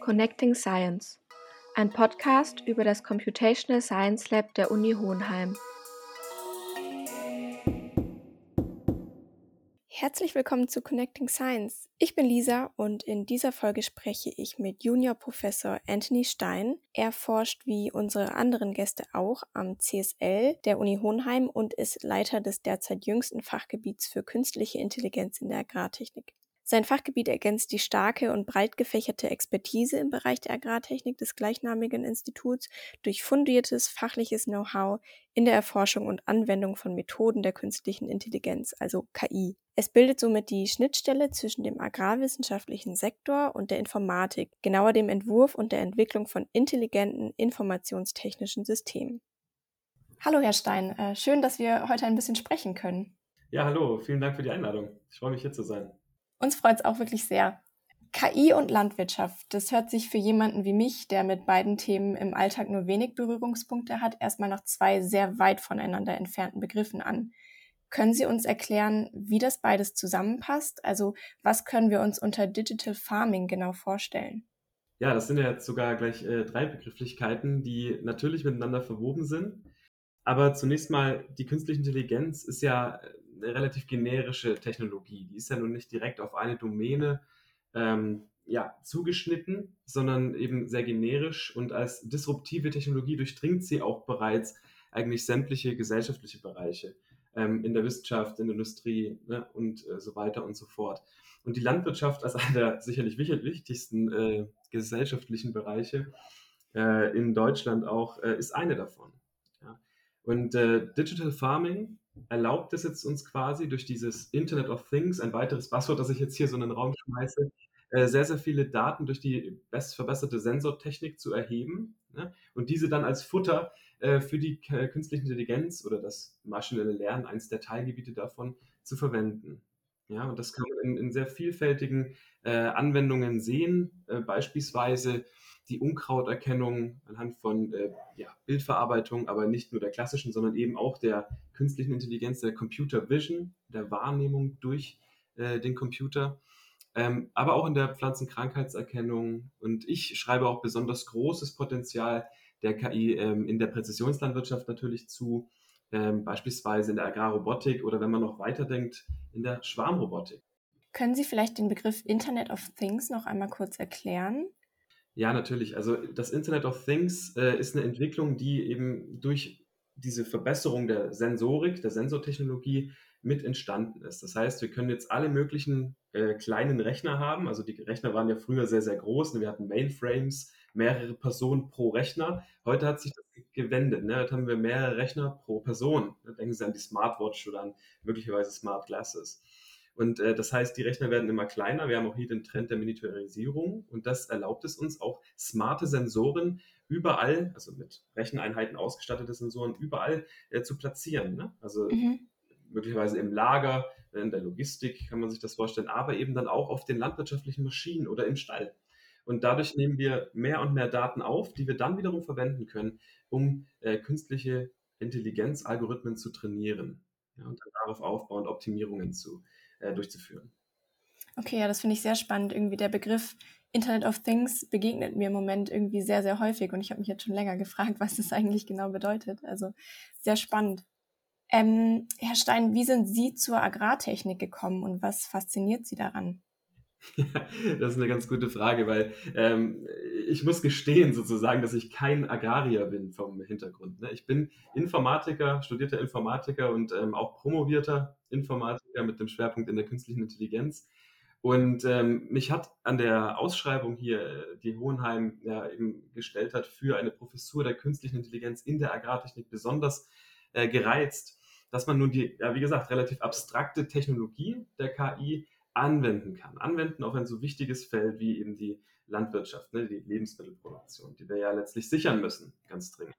Connecting Science, ein Podcast über das Computational Science Lab der Uni Hohenheim. Herzlich willkommen zu Connecting Science. Ich bin Lisa und in dieser Folge spreche ich mit Juniorprofessor Anthony Stein. Er forscht wie unsere anderen Gäste auch am CSL der Uni Hohenheim und ist Leiter des derzeit jüngsten Fachgebiets für künstliche Intelligenz in der Agrartechnik. Sein Fachgebiet ergänzt die starke und breit gefächerte Expertise im Bereich der Agrartechnik des gleichnamigen Instituts durch fundiertes fachliches Know-how in der Erforschung und Anwendung von Methoden der künstlichen Intelligenz, also KI. Es bildet somit die Schnittstelle zwischen dem agrarwissenschaftlichen Sektor und der Informatik, genauer dem Entwurf und der Entwicklung von intelligenten informationstechnischen Systemen. Hallo, Herr Stein. Äh, schön, dass wir heute ein bisschen sprechen können. Ja, hallo. Vielen Dank für die Einladung. Ich freue mich, hier zu sein. Uns freut es auch wirklich sehr. KI und Landwirtschaft, das hört sich für jemanden wie mich, der mit beiden Themen im Alltag nur wenig Berührungspunkte hat, erstmal nach zwei sehr weit voneinander entfernten Begriffen an. Können Sie uns erklären, wie das beides zusammenpasst? Also was können wir uns unter Digital Farming genau vorstellen? Ja, das sind ja jetzt sogar gleich äh, drei Begrifflichkeiten, die natürlich miteinander verwoben sind. Aber zunächst mal, die künstliche Intelligenz ist ja eine relativ generische Technologie. Die ist ja nun nicht direkt auf eine Domäne ähm, ja, zugeschnitten, sondern eben sehr generisch und als disruptive Technologie durchdringt sie auch bereits eigentlich sämtliche gesellschaftliche Bereiche ähm, in der Wissenschaft, in der Industrie ne, und äh, so weiter und so fort. Und die Landwirtschaft als einer der sicherlich wichtigsten äh, gesellschaftlichen Bereiche äh, in Deutschland auch äh, ist eine davon. Ja. Und äh, Digital Farming erlaubt es jetzt uns quasi durch dieses Internet of Things, ein weiteres Passwort, das ich jetzt hier so in den Raum schmeiße, äh, sehr, sehr viele Daten durch die best verbesserte Sensortechnik zu erheben ne? und diese dann als Futter äh, für die künstliche Intelligenz oder das maschinelle Lernen, eines der Teilgebiete davon, zu verwenden. Ja, und das kann man in, in sehr vielfältigen äh, Anwendungen sehen, äh, beispielsweise die Unkrauterkennung anhand von äh, ja, Bildverarbeitung, aber nicht nur der klassischen, sondern eben auch der künstlichen Intelligenz, der Computer Vision, der Wahrnehmung durch äh, den Computer, ähm, aber auch in der Pflanzenkrankheitserkennung. Und ich schreibe auch besonders großes Potenzial der KI ähm, in der Präzisionslandwirtschaft natürlich zu, ähm, beispielsweise in der Agrarrobotik oder wenn man noch weiterdenkt, in der Schwarmrobotik. Können Sie vielleicht den Begriff Internet of Things noch einmal kurz erklären? Ja, natürlich. Also das Internet of Things äh, ist eine Entwicklung, die eben durch diese Verbesserung der Sensorik, der Sensortechnologie mit entstanden ist. Das heißt, wir können jetzt alle möglichen äh, kleinen Rechner haben. Also die Rechner waren ja früher sehr, sehr groß. Ne? Wir hatten Mainframes, mehrere Personen pro Rechner. Heute hat sich das gewendet. Ne? Heute haben wir mehrere Rechner pro Person. Denken Sie an die Smartwatch oder an möglicherweise Smart Glasses. Und äh, das heißt, die Rechner werden immer kleiner. Wir haben auch hier den Trend der Miniaturisierung und das erlaubt es uns auch smarte Sensoren überall, also mit Recheneinheiten ausgestattete Sensoren überall äh, zu platzieren. Ne? Also mhm. möglicherweise im Lager, in der Logistik kann man sich das vorstellen, aber eben dann auch auf den landwirtschaftlichen Maschinen oder im Stall. Und dadurch nehmen wir mehr und mehr Daten auf, die wir dann wiederum verwenden können, um äh, künstliche Intelligenzalgorithmen zu trainieren ja, und dann darauf aufbauend Optimierungen zu äh, durchzuführen. Okay, ja, das finde ich sehr spannend. Irgendwie der Begriff Internet of Things begegnet mir im Moment irgendwie sehr, sehr häufig und ich habe mich jetzt schon länger gefragt, was das eigentlich genau bedeutet. Also sehr spannend. Ähm, Herr Stein, wie sind Sie zur Agrartechnik gekommen und was fasziniert Sie daran? das ist eine ganz gute Frage, weil ähm, ich muss gestehen sozusagen, dass ich kein Agrarier bin vom Hintergrund. Ne? Ich bin Informatiker, studierter Informatiker und ähm, auch promovierter Informatiker mit dem Schwerpunkt in der künstlichen Intelligenz. Und ähm, mich hat an der Ausschreibung hier, die Hohenheim ja eben gestellt hat, für eine Professur der künstlichen Intelligenz in der Agrartechnik besonders äh, gereizt, dass man nun die, ja, wie gesagt, relativ abstrakte Technologie der KI anwenden kann. Anwenden auf ein so wichtiges Feld wie eben die Landwirtschaft, ne, die Lebensmittelproduktion, die wir ja letztlich sichern müssen, ganz dringend.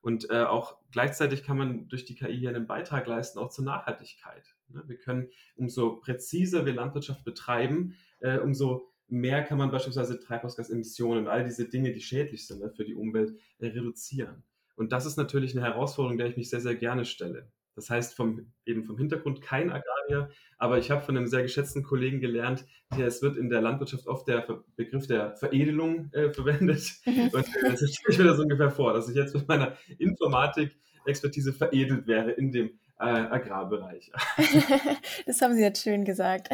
Und äh, auch gleichzeitig kann man durch die KI hier einen Beitrag leisten, auch zur Nachhaltigkeit. Ne? Wir können, umso präziser wir Landwirtschaft betreiben, äh, umso mehr kann man beispielsweise Treibhausgasemissionen und all diese Dinge, die schädlich sind ne, für die Umwelt, äh, reduzieren. Und das ist natürlich eine Herausforderung, der ich mich sehr, sehr gerne stelle. Das heißt vom, eben vom Hintergrund kein Agrarier, aber ich habe von einem sehr geschätzten Kollegen gelernt, der, es wird in der Landwirtschaft oft der Begriff der Veredelung äh, verwendet. Mhm. Und äh, das stelle ich mir das ungefähr vor, dass ich jetzt mit meiner Informatik-Expertise veredelt wäre in dem äh, Agrarbereich. das haben Sie jetzt schön gesagt.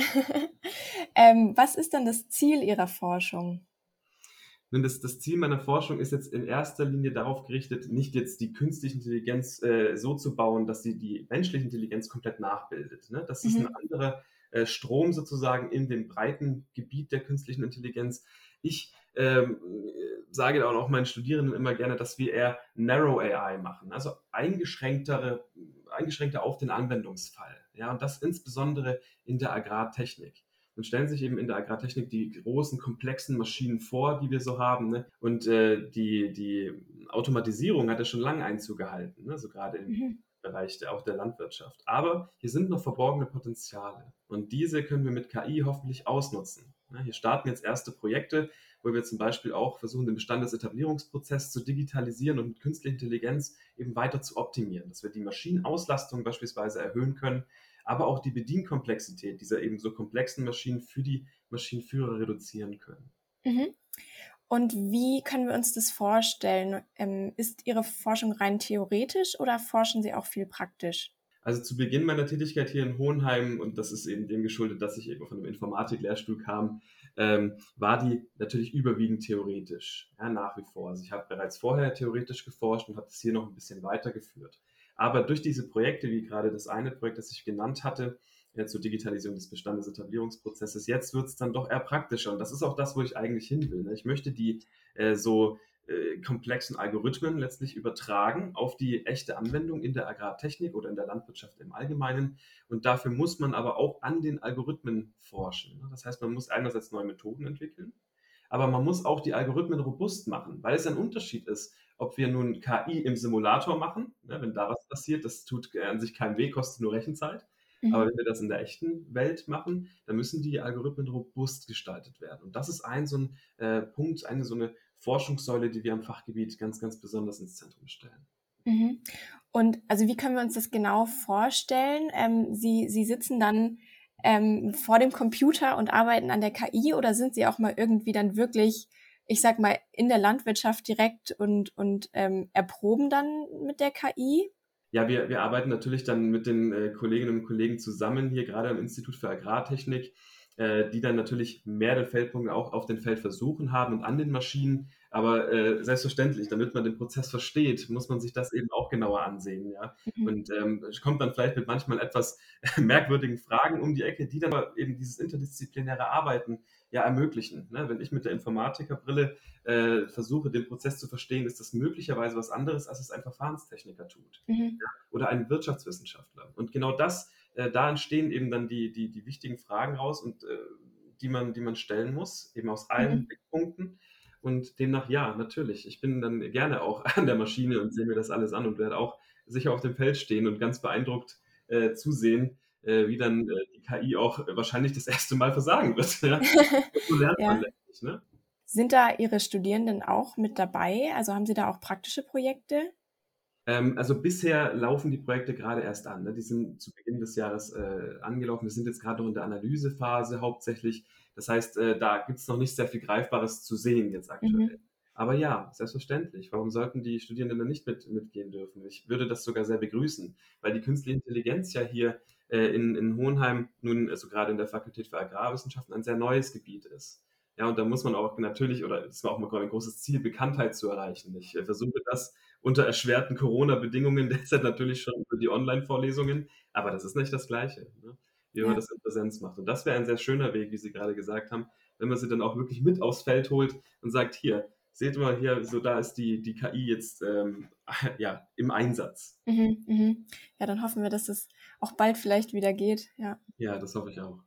ähm, was ist dann das Ziel Ihrer Forschung? Nun, das, das Ziel meiner Forschung ist jetzt in erster Linie darauf gerichtet, nicht jetzt die künstliche Intelligenz äh, so zu bauen, dass sie die menschliche Intelligenz komplett nachbildet. Ne? Das ist mhm. ein anderer äh, Strom sozusagen in dem breiten Gebiet der künstlichen Intelligenz. Ich ähm, sage auch meinen Studierenden immer gerne, dass wir eher Narrow AI machen, also eingeschränktere, eingeschränkter auf den Anwendungsfall. Ja, und das insbesondere in der Agrartechnik dann stellen sich eben in der Agrartechnik die großen, komplexen Maschinen vor, die wir so haben. Ne? Und äh, die, die Automatisierung hat ja schon lange Einzug gehalten, ne? so gerade im mhm. Bereich der, auch der Landwirtschaft. Aber hier sind noch verborgene Potenziale. Und diese können wir mit KI hoffentlich ausnutzen. Ne? Hier starten jetzt erste Projekte, wo wir zum Beispiel auch versuchen, den Bestandesetablierungsprozess zu digitalisieren und mit künstlicher Intelligenz eben weiter zu optimieren, dass wir die Maschinenauslastung beispielsweise erhöhen können, aber auch die Bedienkomplexität dieser eben so komplexen Maschinen für die Maschinenführer reduzieren können. Mhm. Und wie können wir uns das vorstellen? Ähm, ist Ihre Forschung rein theoretisch oder forschen Sie auch viel praktisch? Also zu Beginn meiner Tätigkeit hier in Hohenheim, und das ist eben dem geschuldet, dass ich eben von einem Informatik-Lehrstuhl kam, ähm, war die natürlich überwiegend theoretisch, ja, nach wie vor. Also ich habe bereits vorher theoretisch geforscht und habe das hier noch ein bisschen weitergeführt. Aber durch diese Projekte, wie gerade das eine Projekt, das ich genannt hatte, ja, zur Digitalisierung des Bestandesetablierungsprozesses, jetzt wird es dann doch eher praktischer. Und das ist auch das, wo ich eigentlich hin will. Ne? Ich möchte die äh, so äh, komplexen Algorithmen letztlich übertragen auf die echte Anwendung in der Agrartechnik oder in der Landwirtschaft im Allgemeinen. Und dafür muss man aber auch an den Algorithmen forschen. Ne? Das heißt, man muss einerseits neue Methoden entwickeln, aber man muss auch die Algorithmen robust machen, weil es ein Unterschied ist, ob wir nun KI im Simulator machen, ne, wenn da was passiert, das tut an sich keinen weh, kostet nur Rechenzeit. Mhm. Aber wenn wir das in der echten Welt machen, dann müssen die Algorithmen robust gestaltet werden. Und das ist ein so ein äh, Punkt, eine so eine Forschungssäule, die wir am Fachgebiet ganz, ganz besonders ins Zentrum stellen. Mhm. Und also wie können wir uns das genau vorstellen? Ähm, Sie, Sie sitzen dann ähm, vor dem Computer und arbeiten an der KI oder sind Sie auch mal irgendwie dann wirklich ich sag mal, in der Landwirtschaft direkt und, und ähm, erproben dann mit der KI? Ja, wir, wir arbeiten natürlich dann mit den äh, Kolleginnen und Kollegen zusammen, hier gerade am Institut für Agrartechnik, äh, die dann natürlich mehr den Feldpunkt auch auf den Feldversuchen haben und an den Maschinen. Aber äh, selbstverständlich, damit man den Prozess versteht, muss man sich das eben auch genauer ansehen. Ja? Mhm. Und ähm, kommt dann vielleicht mit manchmal etwas merkwürdigen Fragen um die Ecke, die dann aber eben dieses interdisziplinäre Arbeiten ja ermöglichen. Ne? Wenn ich mit der Informatikerbrille äh, versuche, den Prozess zu verstehen, ist das möglicherweise was anderes, als es ein Verfahrenstechniker tut mhm. ja? oder ein Wirtschaftswissenschaftler. Und genau das, äh, da entstehen eben dann die, die, die wichtigen Fragen raus und äh, die, man, die man stellen muss, eben aus allen mhm. Blickpunkten. Und demnach ja, natürlich. Ich bin dann gerne auch an der Maschine und sehe mir das alles an und werde auch sicher auf dem Feld stehen und ganz beeindruckt äh, zusehen, äh, wie dann äh, die KI auch wahrscheinlich das erste Mal versagen wird. Ja? So lernt ja. man letztlich. Ne? Sind da Ihre Studierenden auch mit dabei? Also haben Sie da auch praktische Projekte? Ähm, also bisher laufen die Projekte gerade erst an. Ne? Die sind zu Beginn des Jahres äh, angelaufen. Wir sind jetzt gerade noch in der Analysephase hauptsächlich. Das heißt, äh, da gibt es noch nicht sehr viel Greifbares zu sehen jetzt aktuell. Mhm. Aber ja, selbstverständlich. Warum sollten die Studierenden dann nicht mit, mitgehen dürfen? Ich würde das sogar sehr begrüßen, weil die künstliche Intelligenz ja hier äh, in, in Hohenheim nun, also gerade in der Fakultät für Agrarwissenschaften, ein sehr neues Gebiet ist. Ja, und da muss man auch natürlich, oder es war auch mal ein großes Ziel, Bekanntheit zu erreichen. Ich äh, versuche das unter erschwerten Corona-Bedingungen derzeit natürlich schon über die Online-Vorlesungen, aber das ist nicht das Gleiche, ne? Wie ja. man das in Präsenz macht. Und das wäre ein sehr schöner Weg, wie Sie gerade gesagt haben, wenn man sie dann auch wirklich mit aufs Feld holt und sagt, hier, seht mal hier, so da ist die, die KI jetzt ähm, ja, im Einsatz. Mhm, mhm. Ja, dann hoffen wir, dass es auch bald vielleicht wieder geht. Ja. ja, das hoffe ich auch.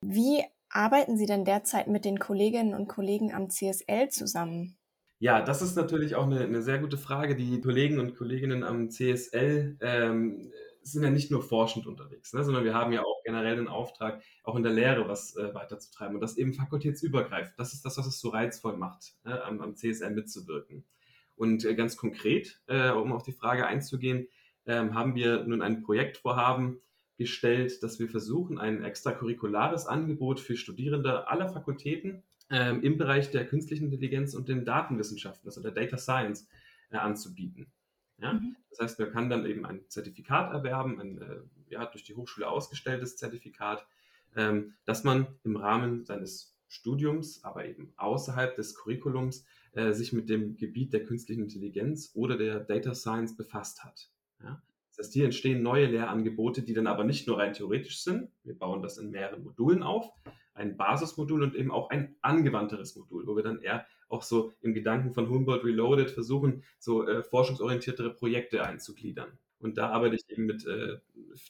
Wie arbeiten Sie denn derzeit mit den Kolleginnen und Kollegen am CSL zusammen? Ja, das ist natürlich auch eine, eine sehr gute Frage. Die Kollegen und Kolleginnen am CSL ähm, sind ja nicht nur forschend unterwegs, ne, sondern wir haben ja auch generell den Auftrag, auch in der Lehre was äh, weiterzutreiben und das eben fakultätsübergreifend. Das ist das, was es so reizvoll macht, ne, am, am, CSL mitzuwirken. Und äh, ganz konkret, äh, um auf die Frage einzugehen, ähm, haben wir nun ein Projektvorhaben gestellt, dass wir versuchen, ein extracurriculares Angebot für Studierende aller Fakultäten ähm, im Bereich der künstlichen Intelligenz und den Datenwissenschaften, also der Data Science, äh, anzubieten. Ja? Mhm. Das heißt, man kann dann eben ein Zertifikat erwerben, ein äh, ja, durch die Hochschule ausgestelltes Zertifikat, ähm, dass man im Rahmen seines Studiums, aber eben außerhalb des Curriculums, äh, sich mit dem Gebiet der künstlichen Intelligenz oder der Data Science befasst hat. Ja? Das heißt, hier entstehen neue Lehrangebote, die dann aber nicht nur rein theoretisch sind. Wir bauen das in mehreren Modulen auf. Ein Basismodul und eben auch ein angewandteres Modul, wo wir dann eher auch so im Gedanken von Humboldt Reloaded versuchen, so äh, forschungsorientiertere Projekte einzugliedern. Und da arbeite ich eben mit äh,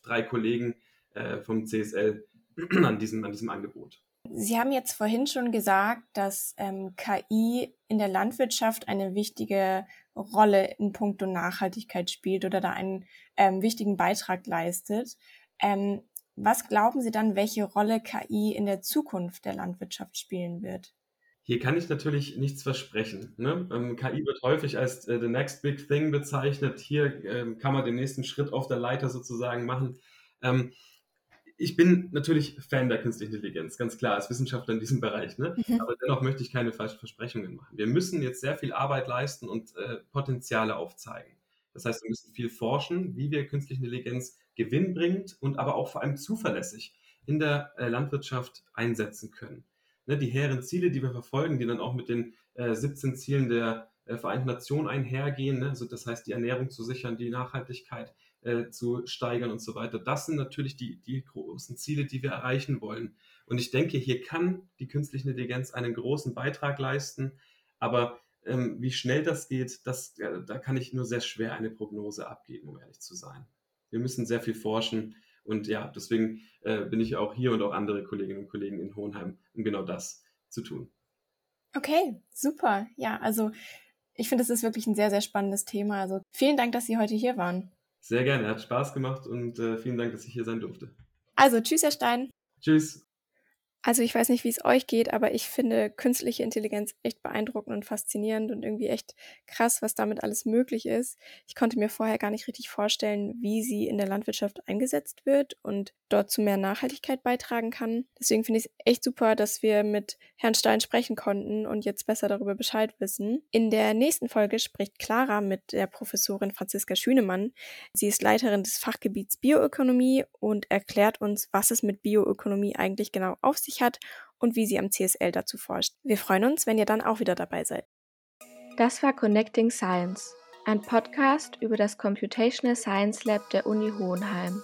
drei Kollegen äh, vom CSL an diesem, an diesem Angebot. Sie haben jetzt vorhin schon gesagt, dass ähm, KI in der Landwirtschaft eine wichtige Rolle in puncto Nachhaltigkeit spielt oder da einen ähm, wichtigen Beitrag leistet. Ähm, was glauben Sie dann, welche Rolle KI in der Zukunft der Landwirtschaft spielen wird? Hier kann ich natürlich nichts versprechen. Ne? Ähm, KI wird häufig als äh, the next big thing bezeichnet. Hier ähm, kann man den nächsten Schritt auf der Leiter sozusagen machen. Ähm, ich bin natürlich Fan der künstlichen Intelligenz, ganz klar, als Wissenschaftler in diesem Bereich. Ne? Mhm. Aber dennoch möchte ich keine falschen Versprechungen machen. Wir müssen jetzt sehr viel Arbeit leisten und äh, Potenziale aufzeigen. Das heißt, wir müssen viel forschen, wie wir künstliche Intelligenz gewinnbringend und aber auch vor allem zuverlässig in der äh, Landwirtschaft einsetzen können ne, die hehren Ziele, die wir verfolgen, die dann auch mit den äh, 17 Zielen der äh, Vereinten Nationen einhergehen, ne? also das heißt die Ernährung zu sichern, die Nachhaltigkeit äh, zu steigern und so weiter. Das sind natürlich die, die großen Ziele, die wir erreichen wollen. Und ich denke, hier kann die künstliche Intelligenz einen großen Beitrag leisten, aber ähm, wie schnell das geht, das, da kann ich nur sehr schwer eine Prognose abgeben, um ehrlich zu sein. Wir müssen sehr viel forschen und ja, deswegen äh, bin ich auch hier und auch andere Kolleginnen und Kollegen in Hohenheim, um genau das zu tun. Okay, super. Ja, also ich finde, es ist wirklich ein sehr, sehr spannendes Thema. Also vielen Dank, dass Sie heute hier waren. Sehr gerne, hat Spaß gemacht und äh, vielen Dank, dass ich hier sein durfte. Also, tschüss, Herr Stein. Tschüss. Also ich weiß nicht, wie es euch geht, aber ich finde künstliche Intelligenz echt beeindruckend und faszinierend und irgendwie echt krass, was damit alles möglich ist. Ich konnte mir vorher gar nicht richtig vorstellen, wie sie in der Landwirtschaft eingesetzt wird und dort zu mehr Nachhaltigkeit beitragen kann. Deswegen finde ich es echt super, dass wir mit Herrn Stein sprechen konnten und jetzt besser darüber Bescheid wissen. In der nächsten Folge spricht Clara mit der Professorin Franziska Schünemann. Sie ist Leiterin des Fachgebiets Bioökonomie und erklärt uns, was es mit Bioökonomie eigentlich genau auf sich sich hat und wie sie am CSL dazu forscht. Wir freuen uns, wenn ihr dann auch wieder dabei seid. Das war Connecting Science, ein Podcast über das Computational Science Lab der Uni Hohenheim.